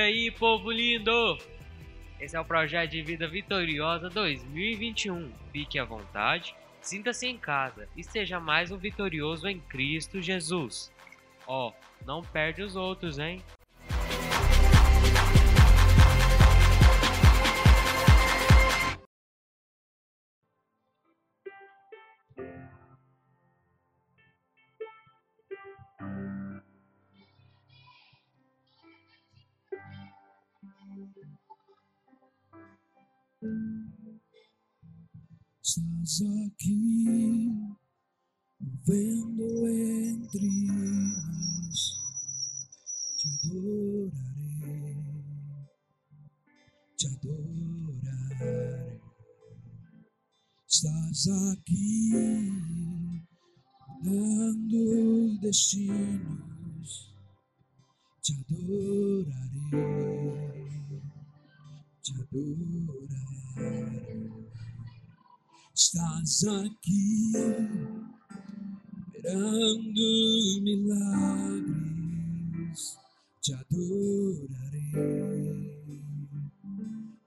aí, povo lindo? Esse é o projeto de vida vitoriosa 2021. Fique à vontade, sinta-se em casa e seja mais um vitorioso em Cristo Jesus. Ó, oh, não perde os outros, hein? Estás aqui, vendo entre nós, te adorarei, te adorarei. Estás aqui, dando destinos, te adorarei, te adorarei estás aqui, esperando milagres, te adorarei,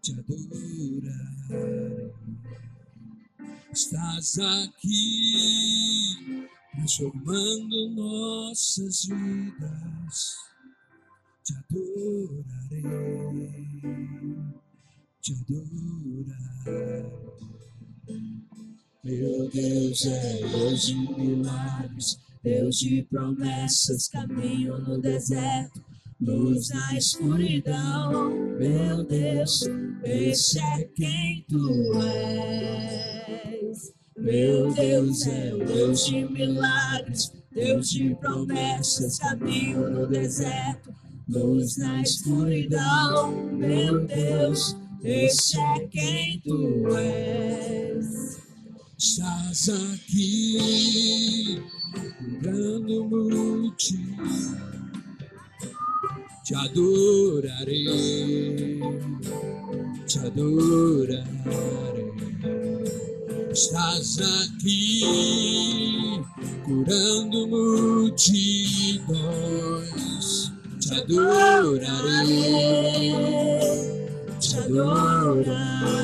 te adorarei. Estás aqui, transformando nossas vidas, te adorarei, te adorarei. Meu Deus é Deus de milagres, Deus de promessas, caminho no deserto, luz na escuridão. Meu Deus, esse é quem tu és. Meu Deus é o Deus de milagres, Deus de promessas, caminho no deserto, luz na escuridão. Meu Deus, esse é quem tu és. Estás aqui, curando multidões, te adorarei, te adorarei. Estás aqui, curando multidões, te adorarei, te adorarei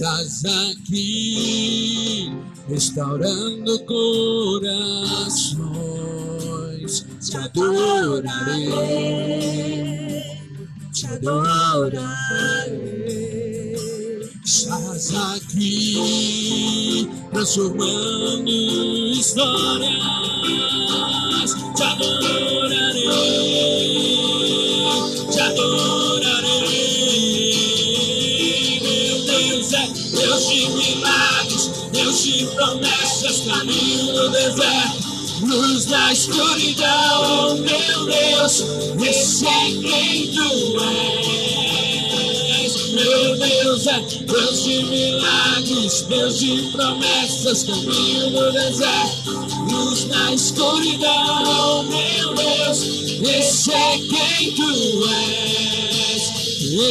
estás aqui, restaurando corações. Te adorarei, te adorarei. Estás aqui, transformando histórias. Te adorarei, te adorarei. Deus de milagres, Deus de promessas, caminho no deserto, luz na escuridão, meu Deus, esse é É Deus de milagres, Deus de promessas, caminho no deserto, luz na escuridão, meu Deus, esse é quem tu és.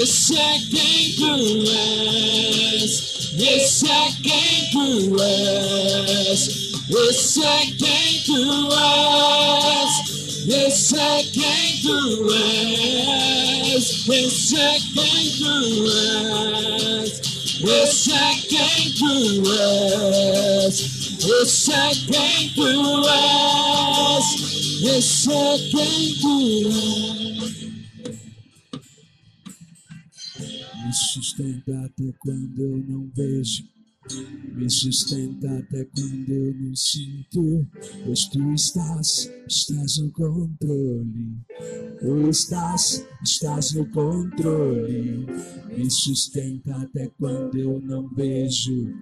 Esse é quem tu és. Esse é quem tu és. Esse é quem tu és. Esse é quem tu és. Wish I through us. Wish I through us. Wish I through us. Wish I through us. Me sustenta até quando eu não vejo me sustenta até quando eu não sinto. Pois tu estás, estás no controle. Tu estás, estás no controle. Me sustenta até quando eu não vejo.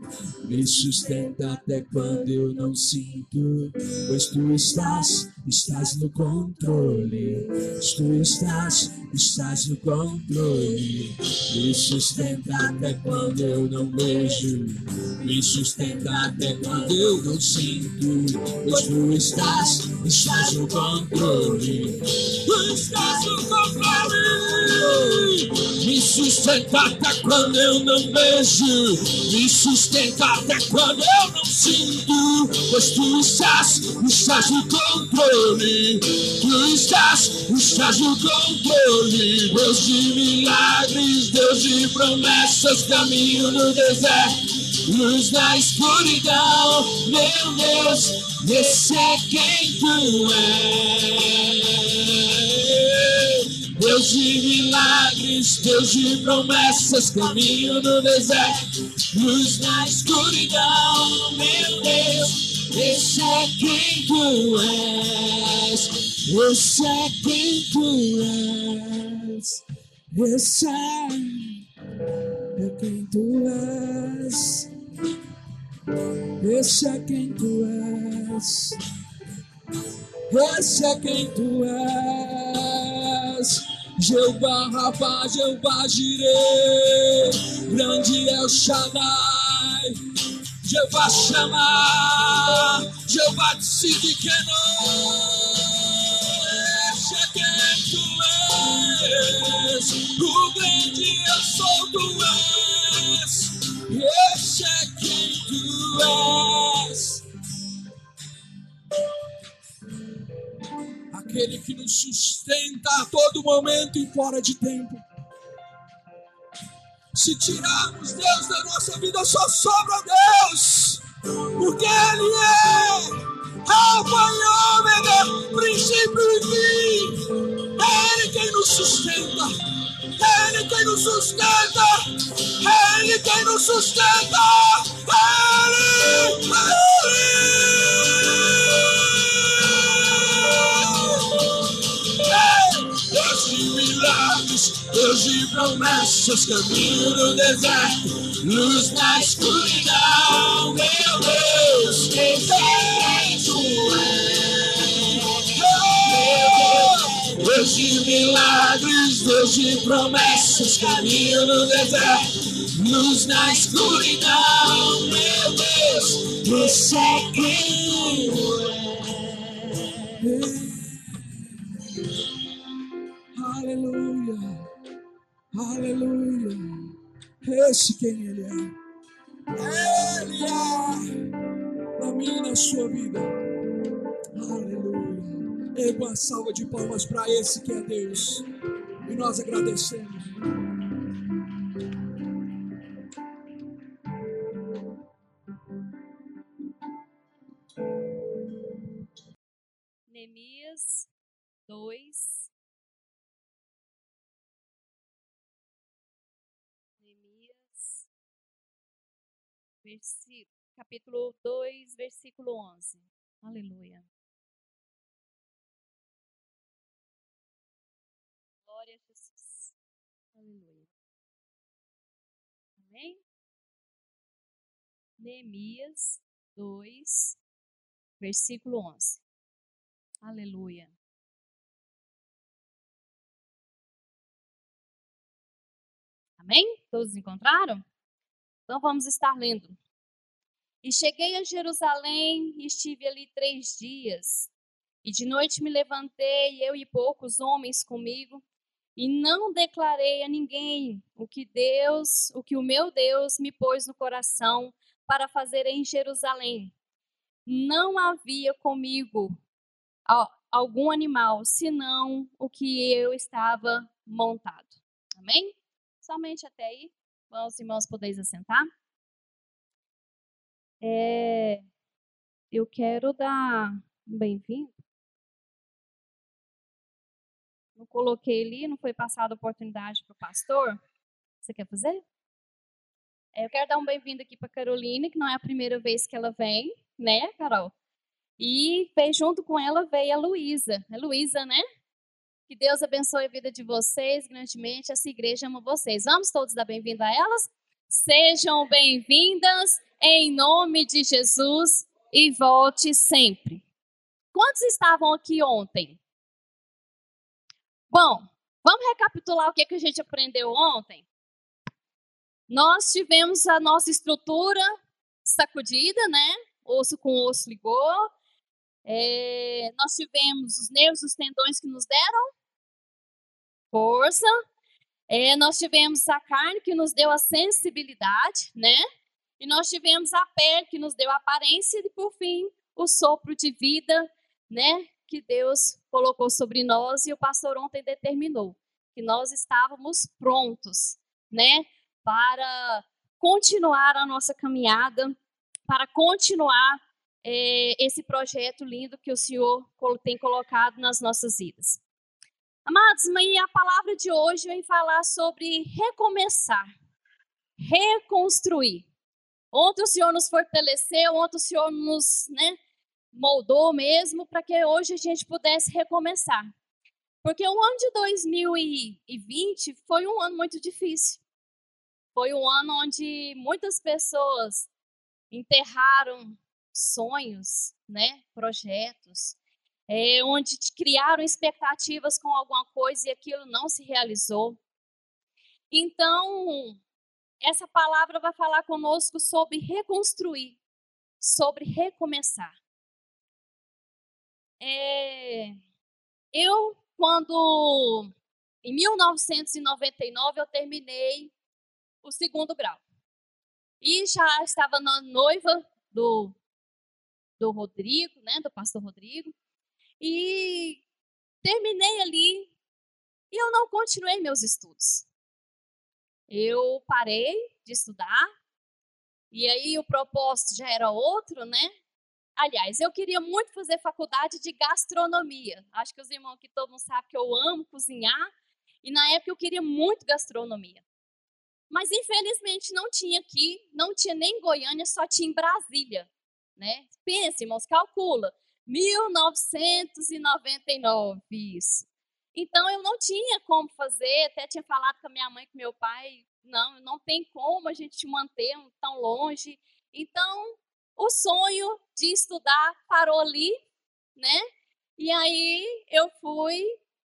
Me sustenta até quando eu não sinto. Pois tu estás, estás no controle. Tu estás, estás no controle. Me sustenta até quando eu não vejo. Me sustenta até quando eu não sinto. Pois tu estás, estás no controle. Tu estás no controle. Me sustenta até quando eu não vejo. Me sustenta até quando eu não sinto. Pois tu estás, estás no controle. Tu estás, estás no controle. Deus de milagres, Deus de promessas, caminho no deserto luz na escuridão, meu Deus, esse é quem tu és. Deus de milagres, Deus de promessas, caminho no deserto, luz na escuridão, meu Deus, esse é quem tu és. Esse é quem tu és. Esse é, é quem tu és. Esse é quem tu és. Esse é quem tu és. Jeová Rafa, Jeová Jireh, grande é o Shaddai. Jeová chama, Jeová decide que não. Esse é quem tu és. O grande eu sou tu és. Esse é és. Aquele que nos sustenta a todo momento e fora de tempo. Se tirarmos Deus da nossa vida, só sobra Deus. Porque Ele é Alfa e Ômega, princípio e fim. É Ele quem nos sustenta. É Ele quem nos sustenta. É Ele quem nos sustenta. Promessas, caminho no deserto, luz na escuridão, meu Deus, tem tu és. Deus de milagres, Deus de promessas, caminho no deserto, luz na escuridão, meu Deus, você é quem tu. Aleluia. Esse quem Ele é. Ele é na minha e na sua vida. Aleluia. Erga uma salva de palmas para esse que é Deus. E nós agradecemos. Neemias 2. Versi- capítulo 2, versículo 11. Aleluia. Glória a Jesus. Aleluia. Amém? Neemias 2, versículo 11. Aleluia. Amém? Todos encontraram? Então vamos estar lendo. E cheguei a Jerusalém e estive ali três dias. E de noite me levantei, eu e poucos homens comigo, e não declarei a ninguém o que Deus, o que o meu Deus me pôs no coração para fazer em Jerusalém. Não havia comigo algum animal, senão o que eu estava montado. Amém? Somente até aí. Vamos, irmãos, podeis assentar? É, eu quero dar um bem-vindo. Não coloquei ali, não foi passada a oportunidade para o pastor. Você quer fazer? É, eu quero dar um bem-vindo aqui para Caroline, que não é a primeira vez que ela vem, né, Carol? E junto com ela veio a Luísa. É Luísa, né? Que Deus abençoe a vida de vocês grandemente. Essa igreja ama vocês. Vamos todos dar bem-vindo a elas? Sejam bem-vindas em nome de Jesus e volte sempre. Quantos estavam aqui ontem? Bom, vamos recapitular o que, que a gente aprendeu ontem? Nós tivemos a nossa estrutura sacudida, né? Osso com osso ligou. É, nós tivemos os nervos, os tendões que nos deram força. É, nós tivemos a carne que nos deu a sensibilidade, né? E nós tivemos a pele que nos deu a aparência e, por fim, o sopro de vida, né? Que Deus colocou sobre nós e o pastor ontem determinou que nós estávamos prontos, né? Para continuar a nossa caminhada, para continuar é, esse projeto lindo que o Senhor tem colocado nas nossas vidas. Amados, mas a palavra de hoje vem falar sobre recomeçar, reconstruir. Ontem o Senhor nos fortaleceu, ontem o Senhor nos né, moldou mesmo para que hoje a gente pudesse recomeçar. Porque o ano de 2020 foi um ano muito difícil. Foi um ano onde muitas pessoas enterraram sonhos, né, projetos, é, onde criaram expectativas com alguma coisa e aquilo não se realizou. Então, essa palavra vai falar conosco sobre reconstruir, sobre recomeçar. É, eu, quando, em 1999, eu terminei o segundo grau. E já estava na noiva do, do Rodrigo, né, do pastor Rodrigo. E terminei ali e eu não continuei meus estudos. Eu parei de estudar e aí o propósito já era outro, né? Aliás, eu queria muito fazer faculdade de gastronomia. Acho que os irmãos aqui todo mundo sabe que eu amo cozinhar e na época eu queria muito gastronomia. Mas infelizmente não tinha aqui, não tinha nem em Goiânia, só tinha em Brasília, né? Pense, irmãos, calcula. 1999, isso. Então eu não tinha como fazer, até tinha falado com a minha mãe com meu pai, não, não tem como a gente manter tão longe. Então o sonho de estudar parou ali, né? E aí eu fui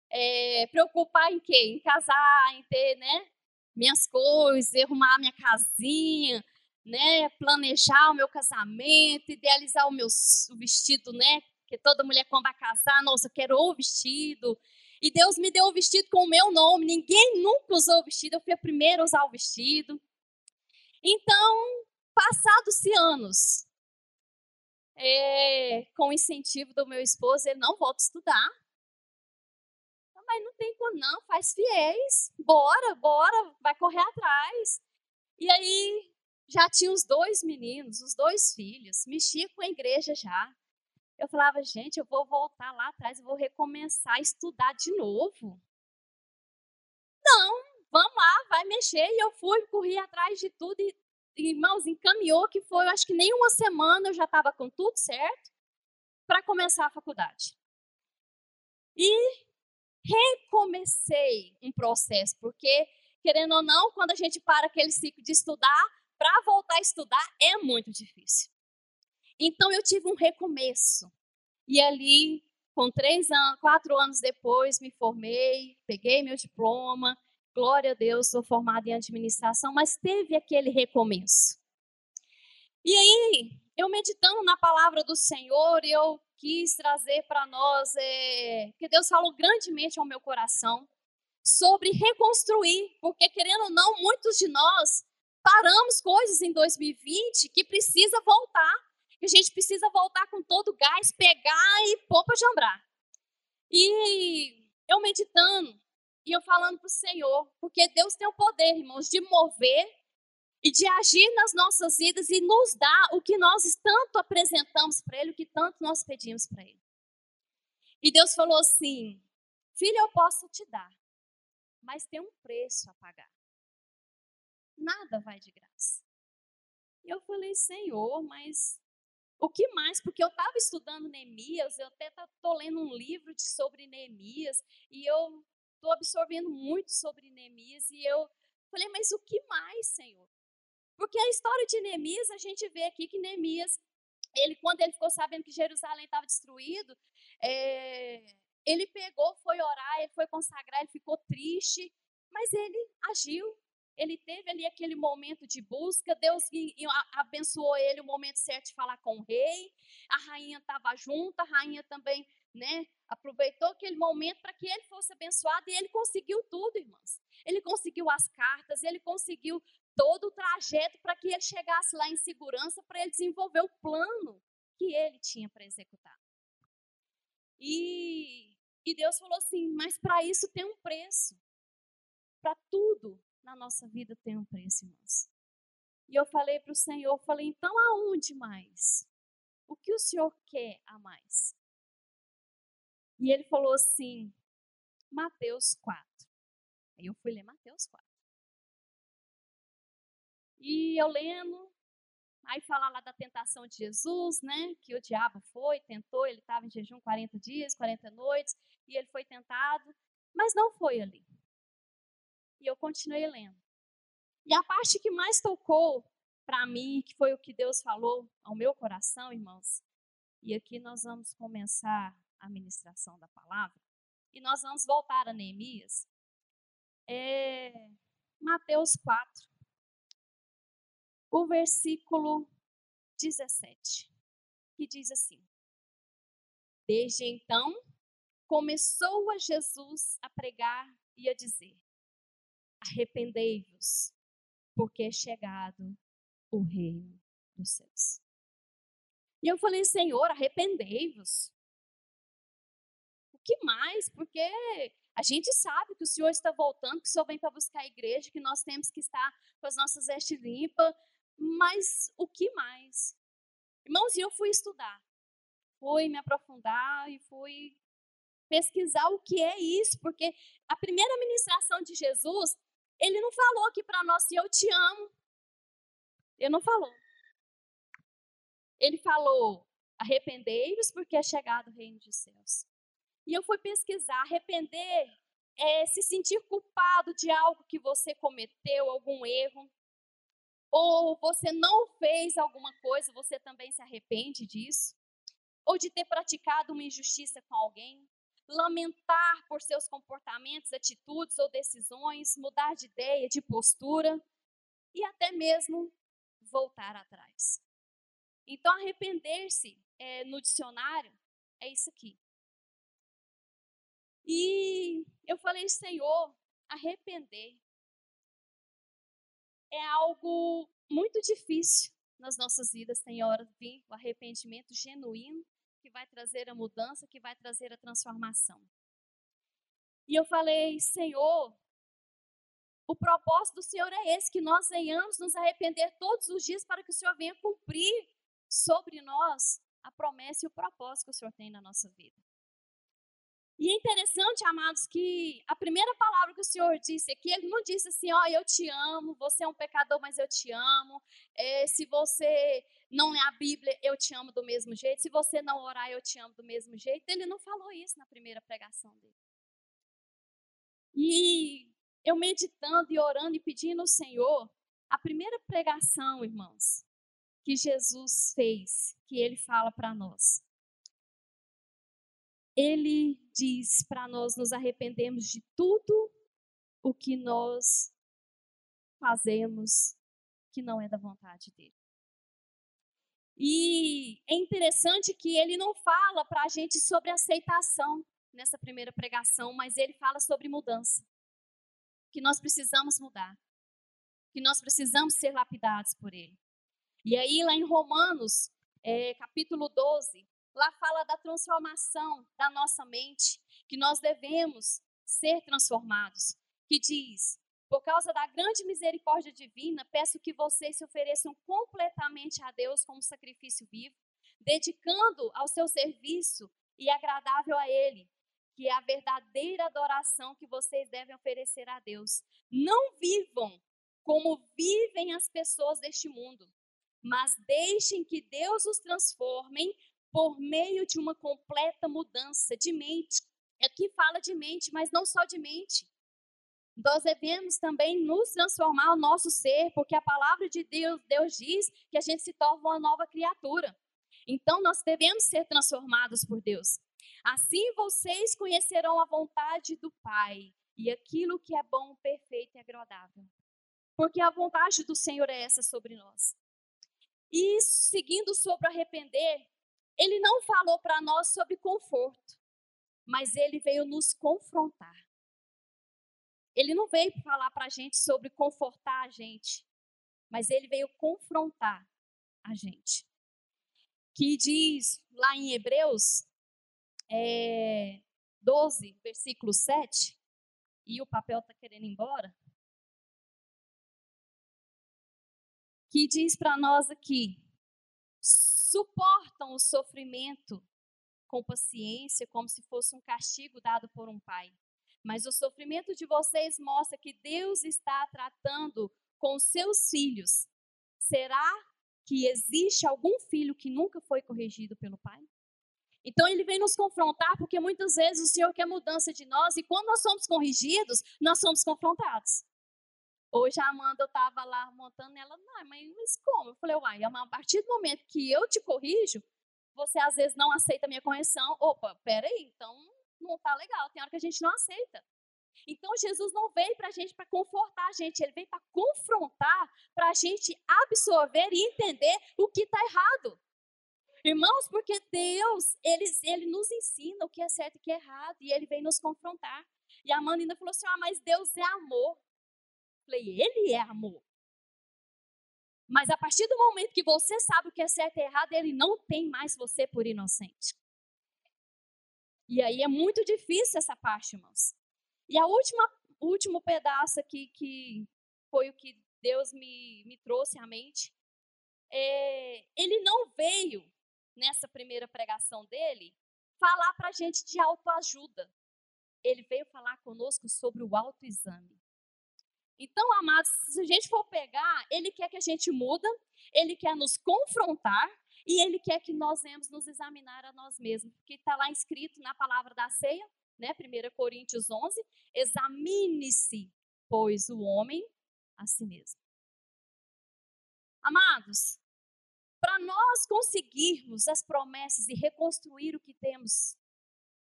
é, preocupar em quê? Em casar, em ter, né? Minhas coisas, arrumar minha casinha, né? Planejar o meu casamento, idealizar o meu o vestido, né? Que toda mulher quando vai casar, nossa, eu quero o vestido. E Deus me deu o vestido com o meu nome. Ninguém nunca usou o vestido, eu fui a primeira a usar o vestido. Então, passados-se anos, é, com o incentivo do meu esposo, ele não volta a estudar. Mas não tem como não, faz fiéis, bora, bora, vai correr atrás. E aí, já tinha os dois meninos, os dois filhos, mexia com a igreja já. Eu falava, gente, eu vou voltar lá atrás, eu vou recomeçar a estudar de novo. Não, vamos lá, vai mexer. E eu fui, corri atrás de tudo e, irmãos, encaminhou que foi, eu acho que nem uma semana eu já estava com tudo certo para começar a faculdade. E recomecei um processo, porque, querendo ou não, quando a gente para aquele ciclo de estudar, para voltar a estudar é muito difícil. Então eu tive um recomeço. E ali, com três anos, quatro anos depois, me formei, peguei meu diploma. Glória a Deus, sou formada em administração, mas teve aquele recomeço. E aí, eu meditando na palavra do Senhor, eu quis trazer para nós, é, que Deus falou grandemente ao meu coração, sobre reconstruir, porque querendo ou não, muitos de nós paramos coisas em 2020 que precisa voltar, que a gente precisa voltar com todo o gás, pegar e pôr para jambrar. E eu meditando e eu falando para o Senhor, porque Deus tem o poder, irmãos, de mover e de agir nas nossas vidas e nos dar o que nós tanto apresentamos para Ele, o que tanto nós pedimos para Ele. E Deus falou assim: Filho, eu posso te dar, mas tem um preço a pagar nada vai de graça. E eu falei, Senhor, mas o que mais? Porque eu estava estudando Neemias, eu até estou lendo um livro de, sobre Neemias, e eu estou absorvendo muito sobre Neemias, e eu falei, mas o que mais, Senhor? Porque a história de Neemias, a gente vê aqui que Neemias, ele, quando ele ficou sabendo que Jerusalém estava destruído, é, ele pegou, foi orar, ele foi consagrar, ele ficou triste, mas ele agiu, ele teve ali aquele momento de busca, Deus abençoou ele o momento certo de falar com o rei, a rainha estava junto, a rainha também né, aproveitou aquele momento para que ele fosse abençoado e ele conseguiu tudo, irmãs. Ele conseguiu as cartas, ele conseguiu todo o trajeto para que ele chegasse lá em segurança, para ele desenvolver o plano que ele tinha para executar. E, e Deus falou assim: mas para isso tem um preço. Para tudo na nossa vida tem um preço, irmãos. E eu falei para o Senhor, falei, então aonde mais? O que o Senhor quer a mais? E ele falou assim, Mateus 4. Aí eu fui ler Mateus 4. E eu lendo, aí fala lá da tentação de Jesus, né? Que o diabo foi, tentou, ele estava em jejum 40 dias, 40 noites, e ele foi tentado, mas não foi ali. E eu continuei lendo. E a parte que mais tocou para mim, que foi o que Deus falou ao meu coração, irmãos, e aqui nós vamos começar a ministração da palavra, e nós vamos voltar a Neemias, é Mateus 4, o versículo 17, que diz assim: Desde então, começou a Jesus a pregar e a dizer: Arrependei-vos, porque é chegado o reino dos céus. E eu falei, Senhor, arrependei-vos que mais? Porque a gente sabe que o Senhor está voltando, que o Senhor vem para buscar a igreja, que nós temos que estar com as nossas vestes limpas, mas o que mais? Irmãos, e eu fui estudar, fui me aprofundar e fui pesquisar o que é isso, porque a primeira ministração de Jesus, ele não falou aqui para nós, eu te amo. Ele não falou. Ele falou, arrependei-vos porque é chegado o reino dos céus. E eu fui pesquisar, arrepender é se sentir culpado de algo que você cometeu, algum erro, ou você não fez alguma coisa, você também se arrepende disso, ou de ter praticado uma injustiça com alguém, lamentar por seus comportamentos, atitudes ou decisões, mudar de ideia, de postura e até mesmo voltar atrás. Então, arrepender-se é, no dicionário é isso aqui: e eu falei, Senhor, arrepender é algo muito difícil nas nossas vidas. Tem hora vir o arrependimento genuíno que vai trazer a mudança, que vai trazer a transformação. E eu falei, Senhor, o propósito do Senhor é esse, que nós venhamos nos arrepender todos os dias para que o Senhor venha cumprir sobre nós a promessa e o propósito que o Senhor tem na nossa vida. E é interessante, amados, que a primeira palavra que o Senhor disse aqui, ele não disse assim, ó, oh, eu te amo, você é um pecador, mas eu te amo. É, se você não lê a Bíblia, eu te amo do mesmo jeito. Se você não orar, eu te amo do mesmo jeito. Ele não falou isso na primeira pregação dele. E eu meditando e orando e pedindo ao Senhor, a primeira pregação, irmãos, que Jesus fez, que ele fala para nós, ele diz para nós nos arrependermos de tudo o que nós fazemos que não é da vontade dele. E é interessante que ele não fala para a gente sobre aceitação nessa primeira pregação, mas ele fala sobre mudança. Que nós precisamos mudar. Que nós precisamos ser lapidados por ele. E aí, lá em Romanos, é, capítulo 12, Lá fala da transformação da nossa mente, que nós devemos ser transformados. Que diz: Por causa da grande misericórdia divina, peço que vocês se ofereçam completamente a Deus como sacrifício vivo, dedicando ao seu serviço e agradável a Ele, que é a verdadeira adoração que vocês devem oferecer a Deus. Não vivam como vivem as pessoas deste mundo, mas deixem que Deus os transforme por meio de uma completa mudança de mente. Aqui fala de mente, mas não só de mente. Nós devemos também nos transformar o nosso ser, porque a palavra de Deus, Deus diz que a gente se torna uma nova criatura. Então nós devemos ser transformados por Deus. Assim vocês conhecerão a vontade do Pai e aquilo que é bom, perfeito e agradável. porque a vontade do Senhor é essa sobre nós. E seguindo sobre arrepender, ele não falou para nós sobre conforto, mas ele veio nos confrontar. Ele não veio falar para a gente sobre confortar a gente, mas ele veio confrontar a gente. Que diz lá em Hebreus é, 12, versículo 7, e o papel está querendo ir embora. Que diz para nós aqui: suportam o sofrimento com paciência, como se fosse um castigo dado por um pai. Mas o sofrimento de vocês mostra que Deus está tratando com seus filhos. Será que existe algum filho que nunca foi corrigido pelo pai? Então ele vem nos confrontar porque muitas vezes o Senhor quer mudança de nós e quando nós somos corrigidos, nós somos confrontados. Hoje a Amanda, eu estava lá montando ela, não, mas como? Eu falei, uai, a partir do momento que eu te corrijo, você às vezes não aceita a minha correção. Opa, peraí, então não tá legal, tem hora que a gente não aceita. Então Jesus não veio para a gente para confortar a gente, ele veio para confrontar, para a gente absorver e entender o que está errado. Irmãos, porque Deus, ele, ele nos ensina o que é certo e o que é errado, e ele vem nos confrontar. E a Amanda ainda falou assim: ah, mas Deus é amor. Falei, ele é amor. Mas a partir do momento que você sabe o que é certo e errado, ele não tem mais você por inocente. E aí é muito difícil essa parte, irmãos. E a última, último pedaço aqui que foi o que Deus me, me trouxe à mente, é, ele não veio nessa primeira pregação dele falar para a gente de autoajuda. Ele veio falar conosco sobre o autoexame. Então, amados, se a gente for pegar, ele quer que a gente muda, ele quer nos confrontar e ele quer que nós venhamos nos examinar a nós mesmos, porque está lá escrito na palavra da ceia, né, 1 Coríntios 11, examine-se, pois, o homem a si mesmo. Amados, para nós conseguirmos as promessas e reconstruir o que temos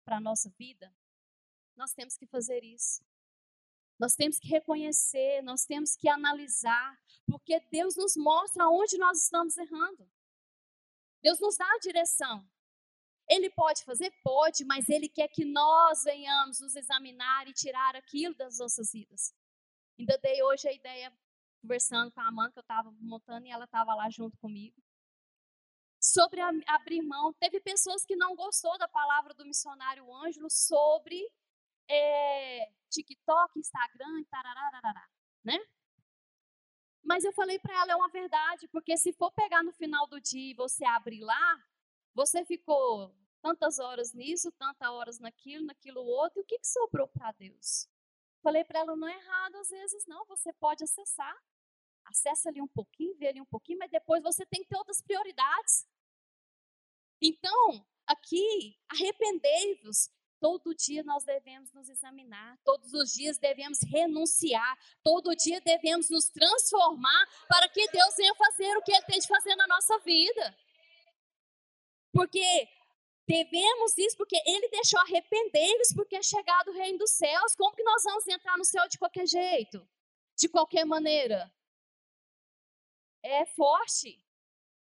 para a nossa vida, nós temos que fazer isso. Nós temos que reconhecer, nós temos que analisar, porque Deus nos mostra onde nós estamos errando. Deus nos dá a direção. Ele pode fazer? Pode, mas Ele quer que nós venhamos nos examinar e tirar aquilo das nossas vidas. Ainda dei hoje a ideia, conversando com a Amanda, que eu estava montando e ela estava lá junto comigo. Sobre abrir mão, teve pessoas que não gostou da palavra do missionário Ângelo sobre é, TikTok, Instagram, tarararará, né? Mas eu falei para ela, é uma verdade, porque se for pegar no final do dia e você abrir lá, você ficou tantas horas nisso, tantas horas naquilo, naquilo outro, e o que, que sobrou para Deus? Falei para ela, não é errado às vezes não, você pode acessar. Acessa ali um pouquinho, vê ali um pouquinho, mas depois você tem que ter outras prioridades. Então, aqui, arrependei-vos Todo dia nós devemos nos examinar, todos os dias devemos renunciar, todo dia devemos nos transformar para que Deus venha fazer o que Ele tem de fazer na nossa vida. Porque devemos isso, porque Ele deixou arrepender-vos, porque é chegado o reino dos céus. Como que nós vamos entrar no céu de qualquer jeito? De qualquer maneira? É forte.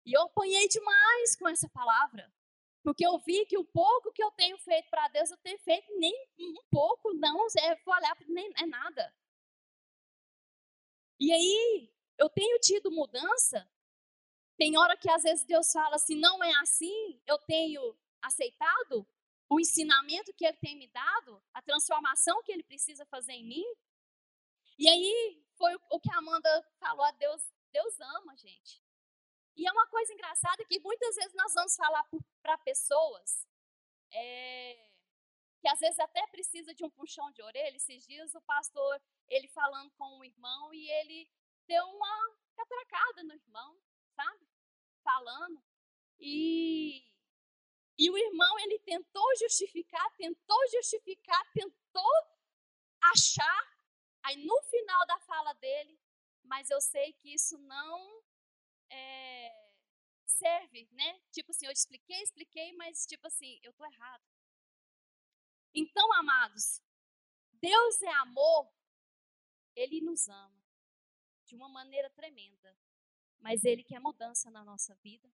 E eu apanhei demais com essa palavra. Porque eu vi que o pouco que eu tenho feito para Deus, eu tenho feito nem um pouco, não, é, vou nem é nada. E aí, eu tenho tido mudança. Tem hora que às vezes Deus fala assim, não é assim, eu tenho aceitado o ensinamento que Ele tem me dado, a transformação que Ele precisa fazer em mim. E aí, foi o que a Amanda falou, Deus, Deus ama, gente. E é uma coisa engraçada que muitas vezes nós vamos falar para pessoas é, que às vezes até precisa de um puxão de orelha. Esses dias o pastor, ele falando com um irmão e ele deu uma catracada no irmão, sabe? Falando. E, e o irmão, ele tentou justificar, tentou justificar, tentou achar. Aí no final da fala dele, mas eu sei que isso não é, serve, né? Tipo assim, eu expliquei, expliquei, mas tipo assim, eu tô errado. Então, amados, Deus é amor, Ele nos ama de uma maneira tremenda. Mas Ele quer mudança na nossa vida.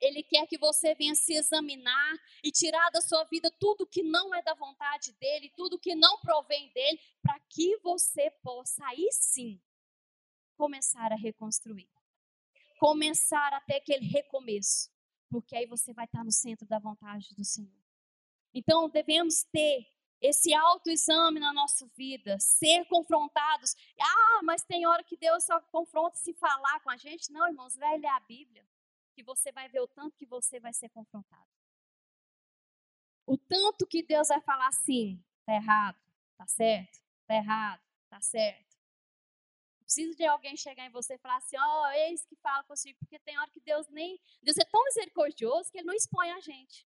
Ele quer que você venha se examinar e tirar da sua vida tudo que não é da vontade dele, tudo que não provém dele, para que você possa aí sim começar a reconstruir. Começar até aquele recomeço, porque aí você vai estar no centro da vontade do Senhor. Então, devemos ter esse autoexame na nossa vida, ser confrontados. Ah, mas tem hora que Deus só confronta se falar com a gente. Não, irmãos, vai ler a Bíblia, que você vai ver o tanto que você vai ser confrontado. O tanto que Deus vai falar assim, tá errado, tá certo, tá errado, tá certo. Preciso de alguém chegar em você e falar assim, ó, oh, eis que fala consigo, porque tem hora que Deus nem, Deus é tão misericordioso que ele não expõe a gente.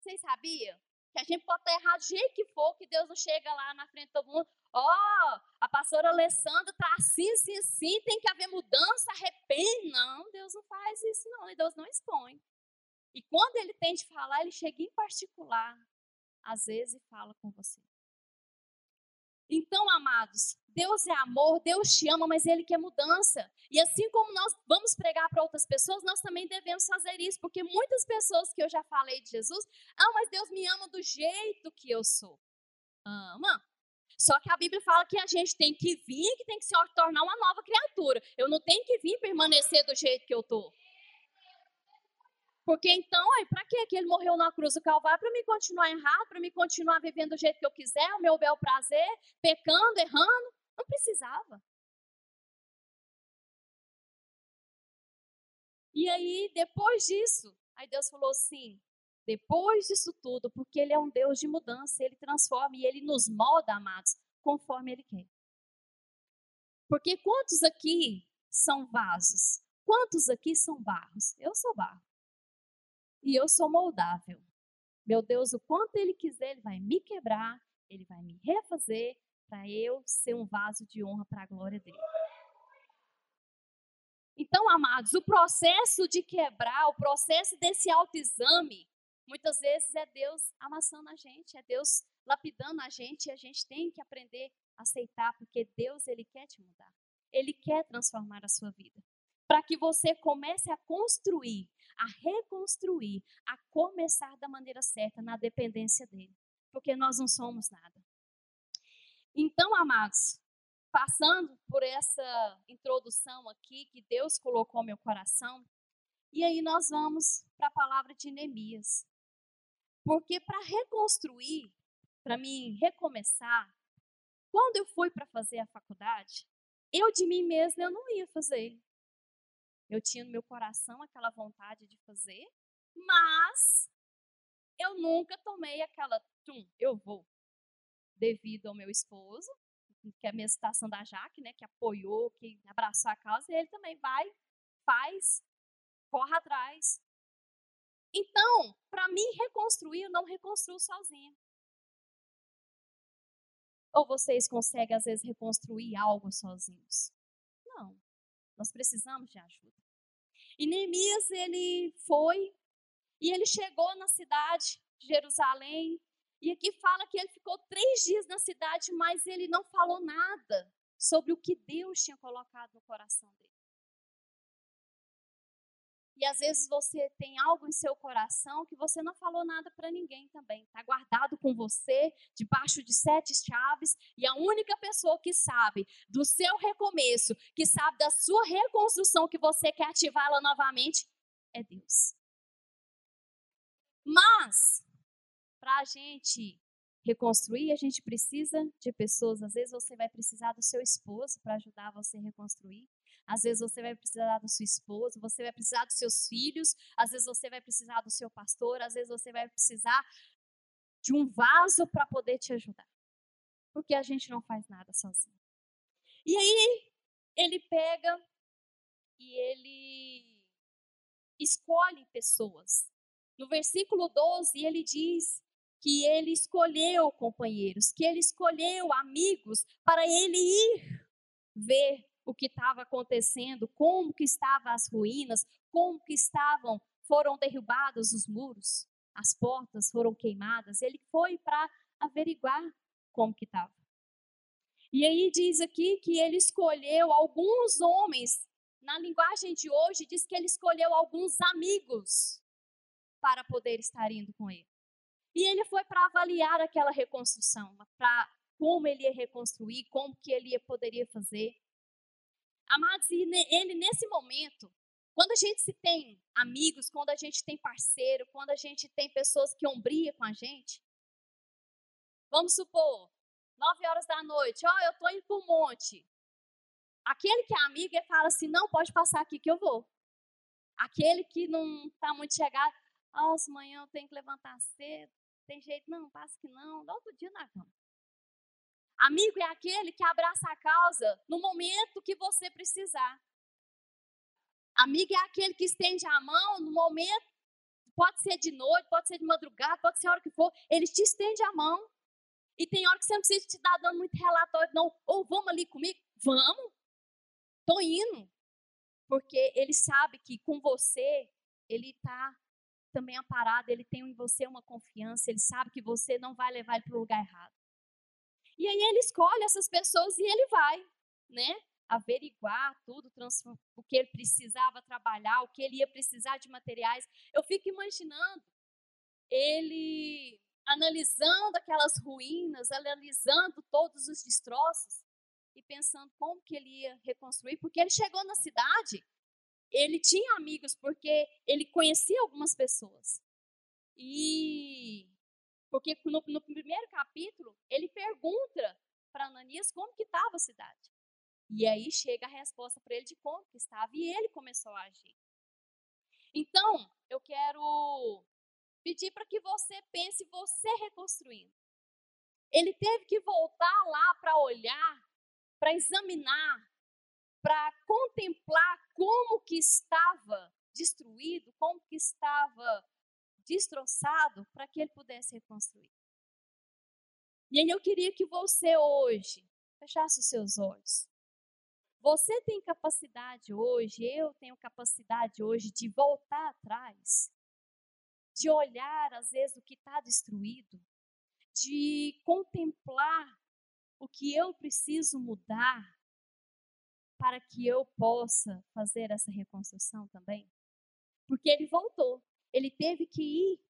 Vocês sabiam? que a gente pode estar errado do jeito que for, que Deus não chega lá na frente de todo mundo. Ó, oh, a pastora Alessandra está assim, assim, assim, tem que haver mudança, arrepende. Não, Deus não faz isso, não. E Deus não expõe. E quando ele tem de falar, ele chega em particular, às vezes, e fala com você. Então, amados, Deus é amor, Deus te ama, mas Ele quer mudança. E assim como nós vamos pregar para outras pessoas, nós também devemos fazer isso, porque muitas pessoas que eu já falei de Jesus, ah, mas Deus me ama do jeito que eu sou. Ama. Só que a Bíblia fala que a gente tem que vir, que tem que se tornar uma nova criatura. Eu não tenho que vir permanecer do jeito que eu estou. Porque então, para que ele morreu na cruz do Calvário? Para me continuar errado, para me continuar vivendo do jeito que eu quiser, o meu bel prazer, pecando, errando? Não precisava. E aí, depois disso, aí Deus falou assim: depois disso tudo, porque Ele é um Deus de mudança, Ele transforma e Ele nos molda, amados, conforme Ele quer. Porque quantos aqui são vasos? Quantos aqui são barros? Eu sou barro e eu sou moldável. Meu Deus, o quanto Ele quiser, Ele vai me quebrar, Ele vai me refazer para eu ser um vaso de honra para a glória dele. Então, amados, o processo de quebrar, o processo desse autoexame, muitas vezes é Deus amassando a gente, é Deus lapidando a gente e a gente tem que aprender a aceitar, porque Deus, Ele quer te mudar. Ele quer transformar a sua vida. Para que você comece a construir a reconstruir, a começar da maneira certa, na dependência dele. Porque nós não somos nada. Então, amados, passando por essa introdução aqui que Deus colocou no meu coração, e aí nós vamos para a palavra de Neemias. Porque para reconstruir, para mim recomeçar, quando eu fui para fazer a faculdade, eu de mim mesma eu não ia fazer. Eu tinha no meu coração aquela vontade de fazer, mas eu nunca tomei aquela, tum, eu vou. Devido ao meu esposo, que é a minha citação da Jaque, né, que apoiou, que abraçou a causa, e ele também vai, faz, corre atrás. Então, para mim reconstruir, eu não reconstruo sozinha. Ou vocês conseguem, às vezes, reconstruir algo sozinhos? Nós precisamos de ajuda. E Neemias, ele foi e ele chegou na cidade de Jerusalém. E aqui fala que ele ficou três dias na cidade, mas ele não falou nada sobre o que Deus tinha colocado no coração dele. E às vezes você tem algo em seu coração que você não falou nada para ninguém também. Está guardado com você, debaixo de sete chaves. E a única pessoa que sabe do seu recomeço, que sabe da sua reconstrução, que você quer ativá-la novamente, é Deus. Mas, para a gente reconstruir, a gente precisa de pessoas. Às vezes você vai precisar do seu esposo para ajudar você a reconstruir. Às vezes você vai precisar da sua esposa, você vai precisar dos seus filhos, às vezes você vai precisar do seu pastor, às vezes você vai precisar de um vaso para poder te ajudar. Porque a gente não faz nada sozinho. E aí ele pega e ele escolhe pessoas. No versículo 12, ele diz que ele escolheu companheiros, que ele escolheu amigos para ele ir ver o que estava acontecendo, como que estavam as ruínas, como que estavam, foram derrubados os muros, as portas foram queimadas. Ele foi para averiguar como que estava. E aí diz aqui que ele escolheu alguns homens, na linguagem de hoje, diz que ele escolheu alguns amigos para poder estar indo com ele. E ele foi para avaliar aquela reconstrução, para como ele ia reconstruir, como que ele poderia fazer. Amados, e ele nesse momento, quando a gente se tem amigos, quando a gente tem parceiro, quando a gente tem pessoas que ombria com a gente, vamos supor, nove horas da noite, ó, oh, eu tô indo para o monte. Aquele que é amigo, ele fala assim, não, pode passar aqui que eu vou. Aquele que não está muito chegado, nossa, amanhã eu tenho que levantar cedo, tem jeito, não, passa que não, dá outro dia na cama. Amigo é aquele que abraça a causa no momento que você precisar. Amigo é aquele que estende a mão no momento, pode ser de noite, pode ser de madrugada, pode ser a hora que for, ele te estende a mão. E tem hora que você não precisa te dar dando muito relatório, não. Ou vamos ali comigo? Vamos. Tô indo. Porque ele sabe que com você, ele está também amparado, ele tem em você uma confiança, ele sabe que você não vai levar ele para o lugar errado. E aí ele escolhe essas pessoas e ele vai, né? Averiguar tudo, o que ele precisava trabalhar, o que ele ia precisar de materiais. Eu fico imaginando ele analisando aquelas ruínas, analisando todos os destroços e pensando como que ele ia reconstruir, porque ele chegou na cidade, ele tinha amigos porque ele conhecia algumas pessoas. E porque no, no primeiro capítulo ele pergunta para Ananias como que estava a cidade. E aí chega a resposta para ele de como que estava e ele começou a agir. Então, eu quero pedir para que você pense você reconstruindo. Ele teve que voltar lá para olhar, para examinar, para contemplar como que estava destruído, como que estava destroçado, para que ele pudesse reconstruir. E aí eu queria que você hoje fechasse os seus olhos. Você tem capacidade hoje, eu tenho capacidade hoje de voltar atrás de olhar, às vezes, o que está destruído, de contemplar o que eu preciso mudar para que eu possa fazer essa reconstrução também? Porque ele voltou, ele teve que ir,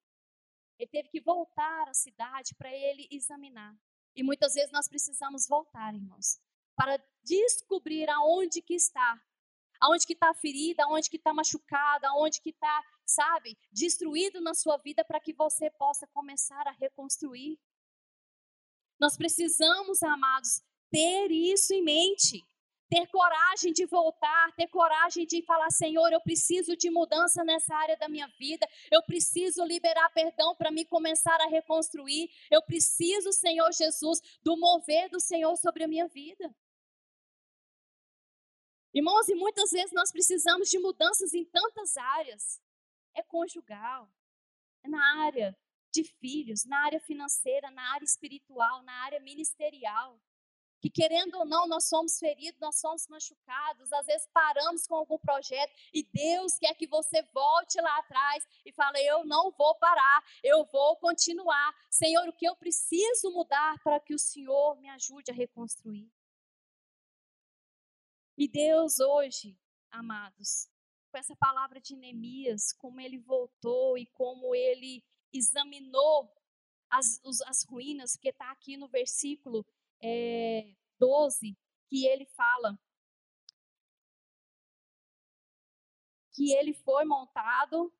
ele teve que voltar à cidade para ele examinar. E muitas vezes nós precisamos voltar, irmãos, para descobrir aonde que está aonde que está a ferida, aonde que está machucada, aonde que está, sabe, destruído na sua vida para que você possa começar a reconstruir. Nós precisamos, amados, ter isso em mente. Ter coragem de voltar, ter coragem de falar: Senhor, eu preciso de mudança nessa área da minha vida, eu preciso liberar perdão para me começar a reconstruir, eu preciso, Senhor Jesus, do mover do Senhor sobre a minha vida. Irmãos, e muitas vezes nós precisamos de mudanças em tantas áreas. É conjugal, é na área de filhos, na área financeira, na área espiritual, na área ministerial. Que querendo ou não, nós somos feridos, nós somos machucados, às vezes paramos com algum projeto e Deus quer que você volte lá atrás e fale: Eu não vou parar, eu vou continuar. Senhor, o que eu preciso mudar para que o Senhor me ajude a reconstruir? E Deus hoje, amados, com essa palavra de Neemias, como ele voltou e como ele examinou as, as ruínas, que está aqui no versículo é, 12, que ele fala que ele foi montado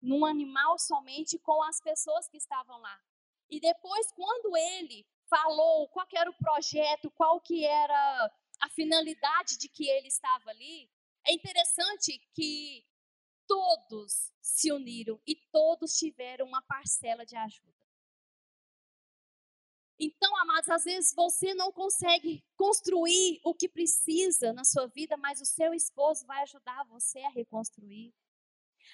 num animal somente com as pessoas que estavam lá. E depois, quando ele falou qual era o projeto, qual que era a finalidade de que ele estava ali, é interessante que todos se uniram e todos tiveram uma parcela de ajuda. Então, amados, às vezes você não consegue construir o que precisa na sua vida, mas o seu esposo vai ajudar você a reconstruir.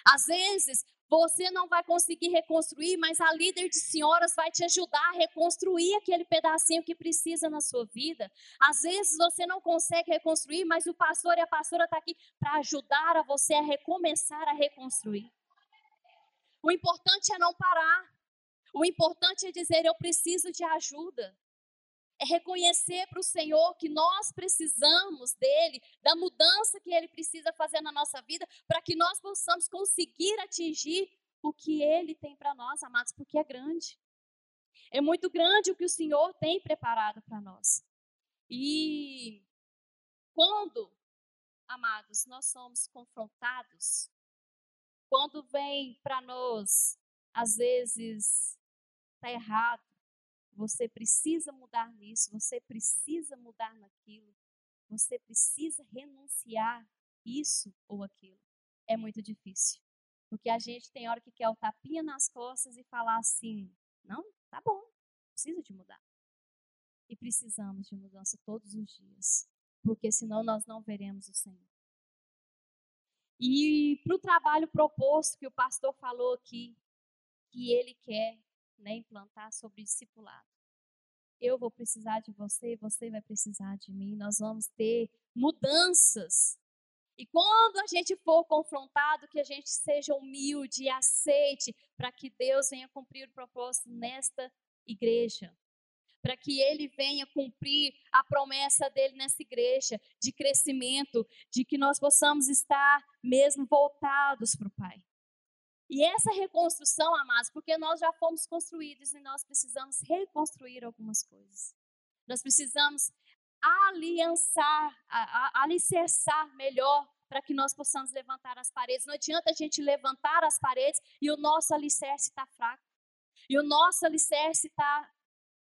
Às vezes você não vai conseguir reconstruir, mas a líder de senhoras vai te ajudar a reconstruir aquele pedacinho que precisa na sua vida. Às vezes você não consegue reconstruir, mas o pastor e a pastora estão tá aqui para ajudar a você a recomeçar a reconstruir. O importante é não parar. O importante é dizer: eu preciso de ajuda. É reconhecer para o Senhor que nós precisamos dele, da mudança que ele precisa fazer na nossa vida, para que nós possamos conseguir atingir o que ele tem para nós, amados, porque é grande. É muito grande o que o Senhor tem preparado para nós. E quando, amados, nós somos confrontados, quando vem para nós, às vezes, está errado, você precisa mudar nisso, você precisa mudar naquilo, você precisa renunciar isso ou aquilo. É muito difícil. Porque a gente tem hora que quer o tapinha nas costas e falar assim: não, tá bom, precisa de mudar. E precisamos de mudança todos os dias, porque senão nós não veremos o Senhor. E para o trabalho proposto que o pastor falou aqui, que ele quer né, implantar sobre discipulado. Eu vou precisar de você, você vai precisar de mim. Nós vamos ter mudanças. E quando a gente for confrontado, que a gente seja humilde e aceite para que Deus venha cumprir o propósito nesta igreja. Para que ele venha cumprir a promessa dele nessa igreja de crescimento, de que nós possamos estar mesmo voltados para o Pai. E essa reconstrução, amados, porque nós já fomos construídos e nós precisamos reconstruir algumas coisas. Nós precisamos aliançar, alicerçar melhor para que nós possamos levantar as paredes. Não adianta a gente levantar as paredes e o nosso alicerce está fraco. E o nosso alicerce tá,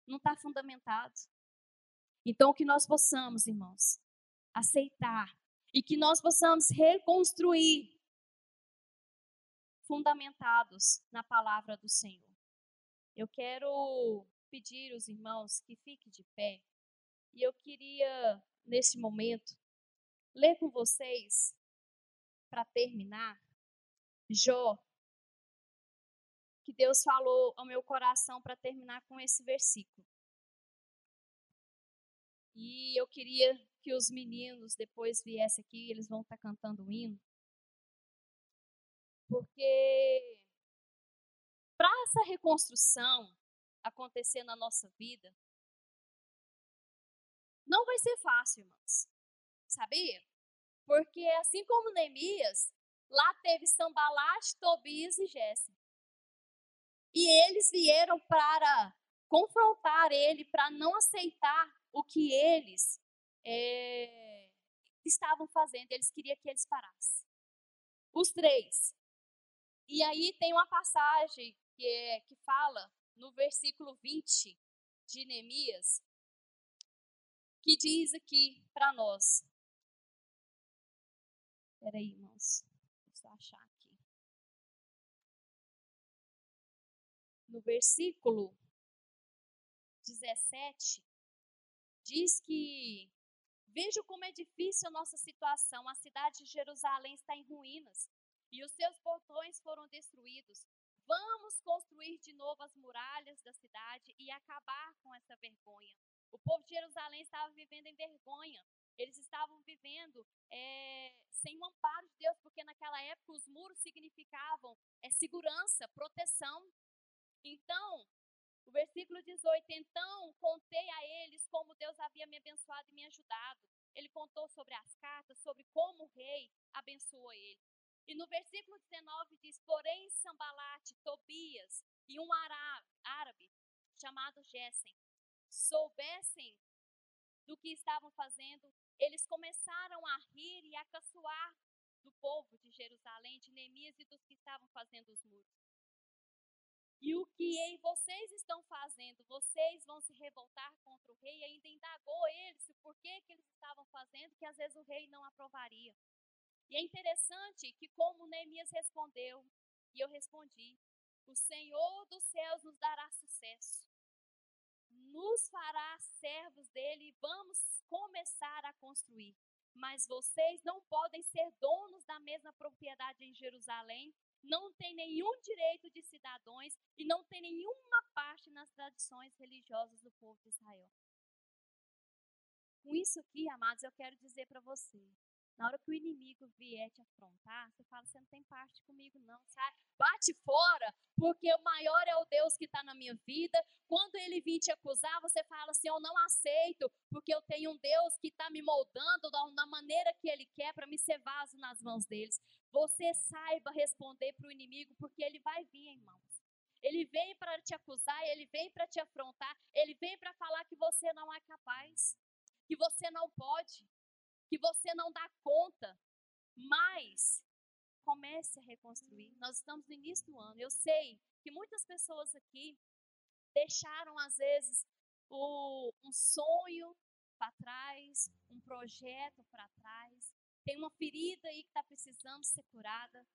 não está fundamentado. Então, que nós possamos, irmãos, aceitar e que nós possamos reconstruir fundamentados na palavra do Senhor. Eu quero pedir os irmãos que fiquem de pé e eu queria, nesse momento, ler com vocês, para terminar, Jó, que Deus falou ao meu coração para terminar com esse versículo. E eu queria que os meninos depois viessem aqui, eles vão estar cantando o hino. Porque para essa reconstrução acontecer na nossa vida, não vai ser fácil, irmãos. Sabia? Porque assim como Neemias, lá teve Sambalate, Tobias e Jéssica. E eles vieram para confrontar ele, para não aceitar o que eles é, estavam fazendo. Eles queriam que eles parassem. Os três. E aí tem uma passagem que, é, que fala no versículo 20 de Neemias, que diz aqui para nós. Espera aí, irmãos. Deixa eu achar no versículo 17, diz que Veja como é difícil a nossa situação. A cidade de Jerusalém está em ruínas e os seus portões foram destruídos. Vamos construir de novo as muralhas da cidade e acabar com essa vergonha. O povo de Jerusalém estava vivendo em vergonha. Eles estavam vivendo é, sem o amparo de Deus, porque naquela época os muros significavam é, segurança, proteção. Então, o versículo 18: Então contei a eles como Deus havia me abençoado e me ajudado. Ele contou sobre as cartas, sobre como o rei abençoou ele. E no versículo 19 diz: Porém, Sambalate, Tobias e um árabe chamado Gessen soubessem do que estavam fazendo, eles começaram a rir e a caçoar do povo de Jerusalém, de Neemias e dos que estavam fazendo os muros. E o que vocês estão fazendo? Vocês vão se revoltar contra o rei? E ainda indagou eles o porquê que eles estavam fazendo, que às vezes o rei não aprovaria. E é interessante que, como Neemias respondeu, e eu respondi: O Senhor dos céus nos dará sucesso, nos fará servos dele e vamos começar a construir. Mas vocês não podem ser donos da mesma propriedade em Jerusalém não tem nenhum direito de cidadãos e não tem nenhuma parte nas tradições religiosas do povo de Israel. Com isso aqui, amados, eu quero dizer para você Na hora que o inimigo vier te afrontar, você fala: você não tem parte comigo, não, sabe? Bate fora, porque o maior é o Deus que está na minha vida. Quando ele vir te acusar, você fala assim: eu não aceito, porque eu tenho um Deus que está me moldando da maneira que ele quer para me ser vaso nas mãos deles. Você saiba responder para o inimigo, porque ele vai vir, irmãos. Ele vem para te acusar, ele vem para te afrontar, ele vem para falar que você não é capaz, que você não pode que você não dá conta, mas comece a reconstruir. Nós estamos no início do ano. Eu sei que muitas pessoas aqui deixaram, às vezes, o, um sonho para trás, um projeto para trás. Tem uma ferida aí que está precisando ser curada.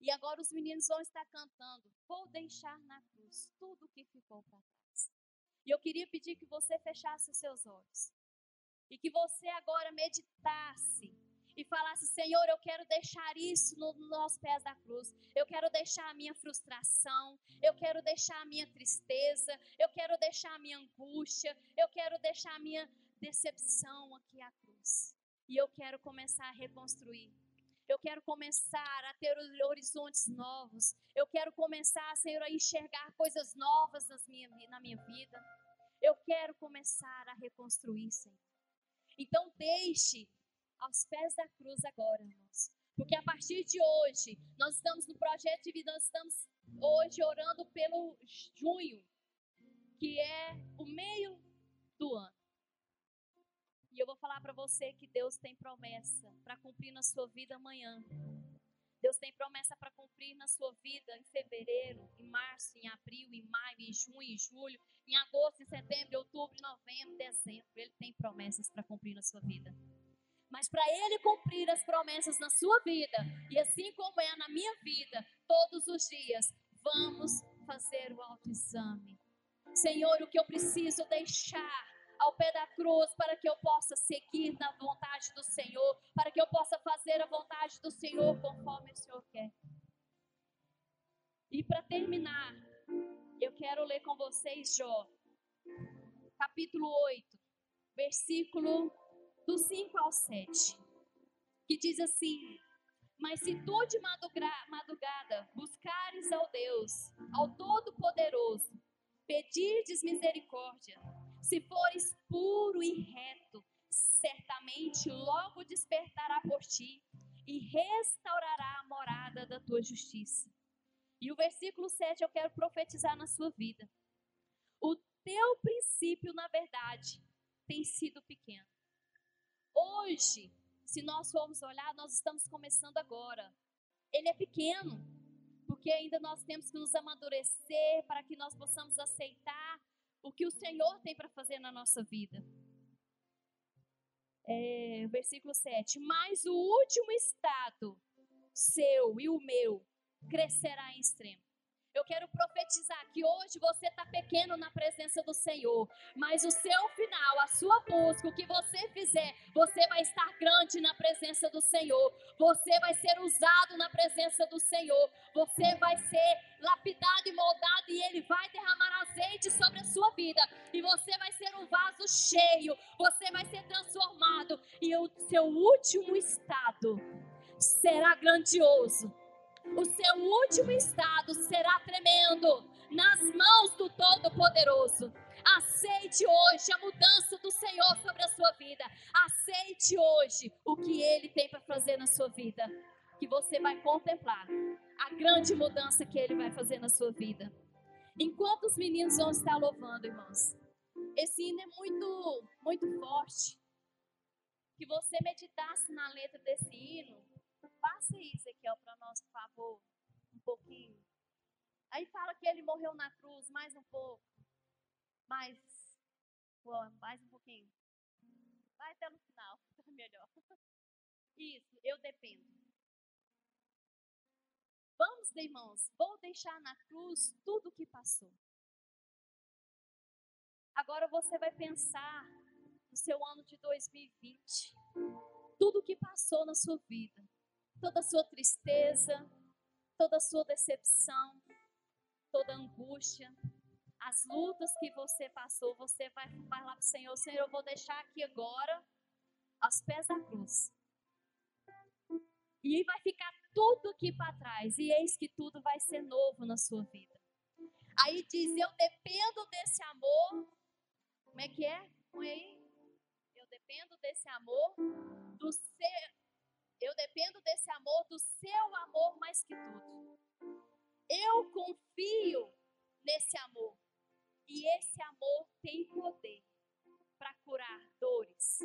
E agora os meninos vão estar cantando: Vou deixar na cruz tudo o que ficou para trás. E eu queria pedir que você fechasse os seus olhos. E que você agora meditasse e falasse: Senhor, eu quero deixar isso no, nos pés da cruz. Eu quero deixar a minha frustração. Eu quero deixar a minha tristeza. Eu quero deixar a minha angústia. Eu quero deixar a minha decepção aqui à cruz. E eu quero começar a reconstruir. Eu quero começar a ter horizontes novos. Eu quero começar, Senhor, a enxergar coisas novas nas minha, na minha vida. Eu quero começar a reconstruir, Senhor. Então deixe aos pés da cruz agora, irmãos. Porque a partir de hoje, nós estamos no projeto de vida, nós estamos hoje orando pelo junho, que é o meio do ano. E eu vou falar para você que Deus tem promessa para cumprir na sua vida amanhã. Deus tem promessa para cumprir na sua vida em fevereiro, em março, em abril, em maio, em junho, em julho, em agosto, em setembro, em outubro, em novembro, dezembro. Ele tem promessas para cumprir na sua vida. Mas para Ele cumprir as promessas na sua vida, e assim como é na minha vida, todos os dias, vamos fazer o autoexame. Senhor, o que eu preciso deixar ao pé da cruz para que eu possa seguir na vontade do Senhor, para que eu possa fazer a vontade do Senhor conforme o Senhor quer. E para terminar, eu quero ler com vocês Jó, capítulo 8, versículo do 5 ao 7, que diz assim: Mas se tu de madrugada buscares ao Deus, ao Todo-Poderoso, pedirdes misericórdia, se fores puro e reto, certamente logo despertará por ti e restaurará a morada da tua justiça. E o versículo 7 eu quero profetizar na sua vida. O teu princípio, na verdade, tem sido pequeno. Hoje, se nós formos olhar, nós estamos começando agora. Ele é pequeno, porque ainda nós temos que nos amadurecer para que nós possamos aceitar o que o Senhor tem para fazer na nossa vida. É, versículo 7. Mas o último estado, seu e o meu, crescerá em extremo. Eu quero profetizar que hoje você está pequeno na presença do Senhor, mas o seu final, a sua busca, o que você fizer, você vai estar grande na presença do Senhor. Você vai ser usado na presença do Senhor. Você vai ser lapidado e moldado e Ele vai derramar azeite sobre a sua vida. E você vai ser um vaso cheio. Você vai ser transformado e o seu último estado será grandioso o seu último estado será tremendo nas mãos do Todo-Poderoso. Aceite hoje a mudança do Senhor sobre a sua vida. Aceite hoje o que Ele tem para fazer na sua vida. Que você vai contemplar a grande mudança que Ele vai fazer na sua vida. Enquanto os meninos vão estar louvando, irmãos, esse hino é muito, muito forte. Que você meditasse na letra desse hino Passe isso aqui, para nós, por favor. Um pouquinho. Aí fala que ele morreu na cruz, mais um pouco. Mais, mais um pouquinho. Vai até no final, tá melhor. Isso, eu dependo. Vamos, irmãos, vou deixar na cruz tudo o que passou. Agora você vai pensar no seu ano de 2020. Tudo o que passou na sua vida toda a sua tristeza, toda a sua decepção, toda a angústia, as lutas que você passou, você vai falar para o Senhor, Senhor, eu vou deixar aqui agora aos pés da cruz. E vai ficar tudo aqui para trás. E eis que tudo vai ser novo na sua vida. Aí diz: Eu dependo desse amor. Como é que é? Põe aí. Eu dependo desse amor do seu. Eu dependo desse amor, do seu amor mais que tudo. Eu confio nesse amor. E esse amor tem poder para curar dores,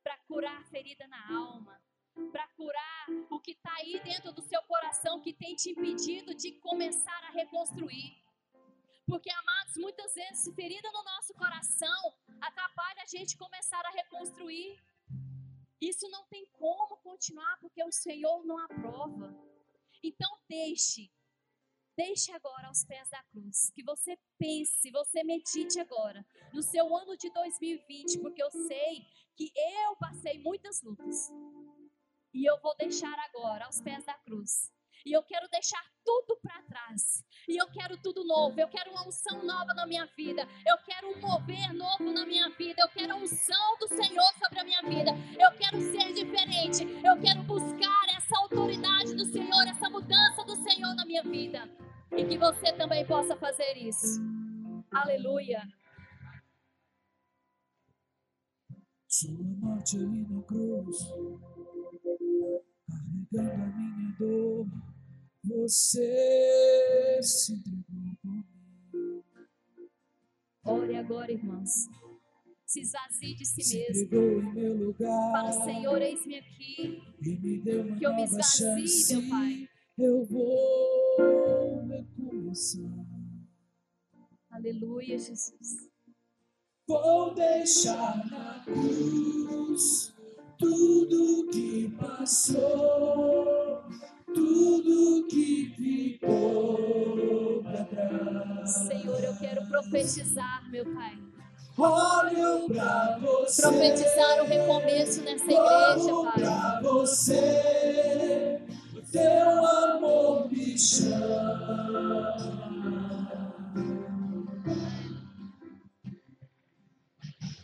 para curar ferida na alma, para curar o que está aí dentro do seu coração que tem te impedido de começar a reconstruir. Porque, amados, muitas vezes ferida no nosso coração atrapalha a gente começar a reconstruir. Isso não tem como continuar porque o Senhor não aprova. Então, deixe Deixe agora aos pés da cruz. Que você pense, você medite agora no seu ano de 2020, porque eu sei que eu passei muitas lutas. E eu vou deixar agora aos pés da cruz. E eu quero deixar tudo para trás. E eu quero tudo novo. Eu quero uma unção nova na minha vida. Eu quero um mover novo na minha vida. Eu quero a unção do Senhor sobre a minha vida. Eu quero ser diferente. Eu quero buscar essa autoridade do Senhor, essa mudança do Senhor na minha vida. E que você também possa fazer isso. Aleluia. Sua morte ali na cruz, carregando a minha dor, você se entregou por mim. Ore agora, irmãos. Se esvazie de si Se mesmo. em meu lugar. Fala, Senhor, eis-me aqui. E me Que eu me esvazie, chance. meu Pai. Eu vou recomeçar. Aleluia, Jesus. Vou deixar na cruz tudo que passou, tudo que ficou pra trás. Senhor, eu quero profetizar, meu Pai. Olho pra você. Profetizar o recomeço nessa igreja, Pai. pra você, o teu amor me chama.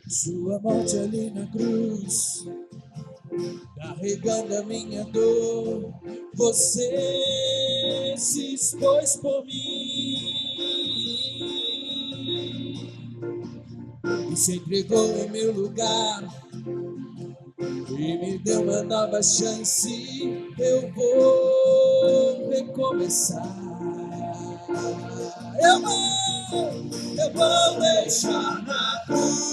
Sua morte ali na cruz, carregando a minha dor, você se expôs por mim e se entregou em meu lugar e me deu uma nova chance. Eu vou recomeçar. Eu vou, eu vou deixar na cruz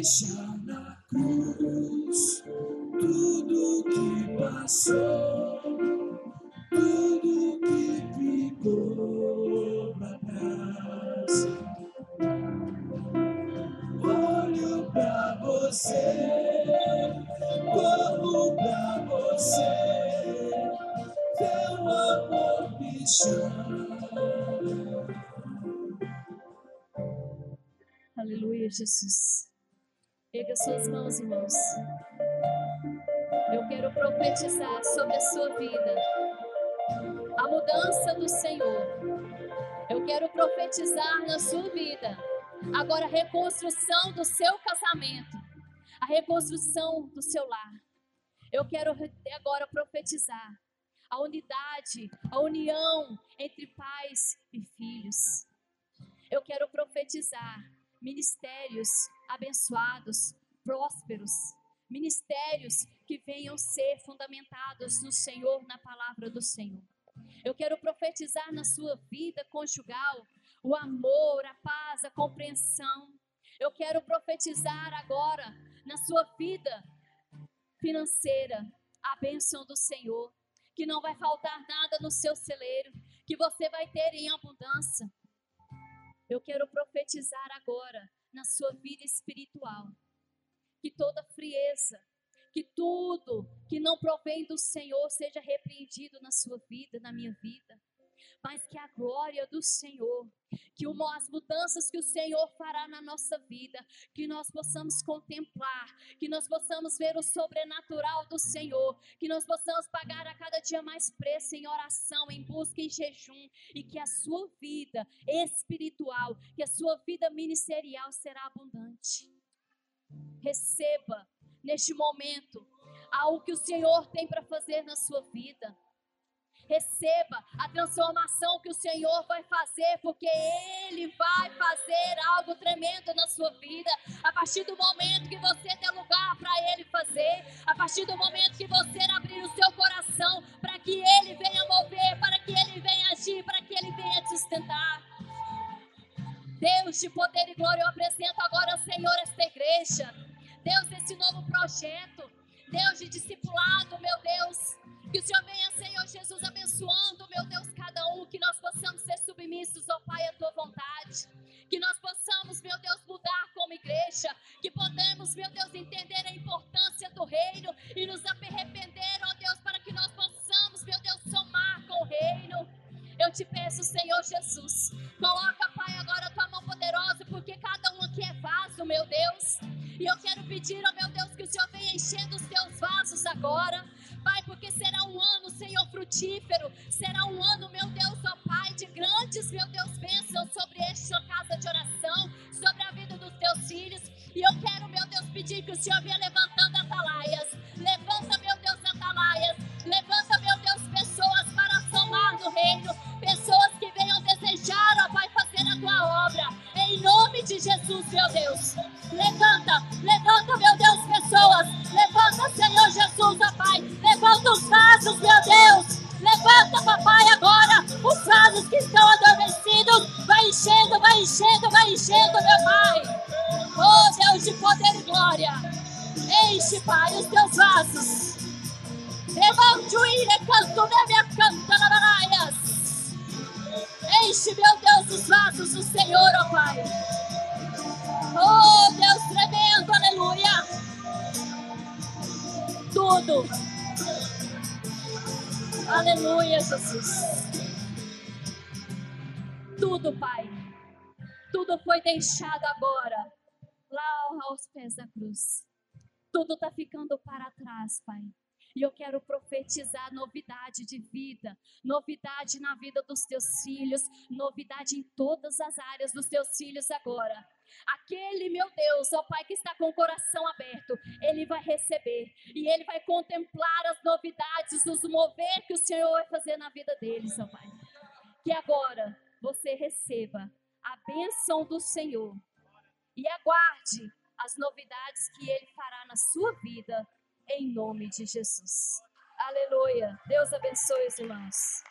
Vou suas mãos, irmãos. Eu quero profetizar sobre a sua vida a mudança do Senhor. Eu quero profetizar na sua vida Agora, a reconstrução do seu casamento, a reconstrução do seu lar. Eu quero agora profetizar a unidade, a união entre pais e filhos. Eu quero profetizar ministérios abençoados, prósperos, ministérios que venham ser fundamentados no Senhor, na palavra do Senhor. Eu quero profetizar na sua vida conjugal o amor, a paz, a compreensão. Eu quero profetizar agora na sua vida financeira a bênção do Senhor, que não vai faltar nada no seu celeiro, que você vai ter em abundância. Eu quero profetizar agora na sua vida espiritual que toda frieza, que tudo que não provém do Senhor seja repreendido na sua vida, na minha vida. Mas que a glória do Senhor, que as mudanças que o Senhor fará na nossa vida, que nós possamos contemplar, que nós possamos ver o sobrenatural do Senhor, que nós possamos pagar a cada dia mais preço em oração, em busca, em jejum, e que a sua vida espiritual, que a sua vida ministerial será abundante. Receba neste momento algo que o Senhor tem para fazer na sua vida. Receba a transformação que o Senhor vai fazer, porque Ele vai fazer algo tremendo na sua vida. A partir do momento que você der lugar para Ele fazer, a partir do momento que você abrir o seu coração para que Ele venha mover, para que Ele venha agir, para que Ele venha te sustentar. Deus de poder e glória, eu apresento agora, Senhor, esta igreja. Deus, esse novo projeto. Deus de discipulado, meu Deus. Que o Senhor venha, Senhor Jesus, abençoando, meu Deus, cada um. Que nós possamos ser submissos, ó Pai, à tua vontade. Que nós possamos, meu Deus, mudar como igreja. Que podemos, meu Deus, entender a importância do reino e nos arrepender, ó Deus, para que nós possamos, meu Deus, somar com o reino. Eu te peço, Senhor Jesus, coloca, Pai, agora a tua mão poderosa, porque cada um aqui é vaso, meu Deus. E eu quero pedir, ó meu Deus, que o Senhor venha enchendo os teus vasos agora. Pai, porque será um ano, Senhor, frutífero. Será um ano, meu Deus, ó Pai, de grandes, meu Deus, bênçãos sobre esta casa de oração, sobre a vida dos teus filhos. E eu quero, meu Deus, pedir que o Senhor venha levantando atalaias. Da cruz. Tudo está ficando para trás, Pai. E eu quero profetizar novidade de vida, novidade na vida dos teus filhos, novidade em todas as áreas dos teus filhos agora. Aquele, meu Deus, ó Pai, que está com o coração aberto, ele vai receber e ele vai contemplar as novidades, os mover que o Senhor vai fazer na vida deles, ó Pai. Que agora você receba a bênção do Senhor e aguarde as novidades que ele fará na sua vida em nome de Jesus. Aleluia. Deus abençoe os irmãos.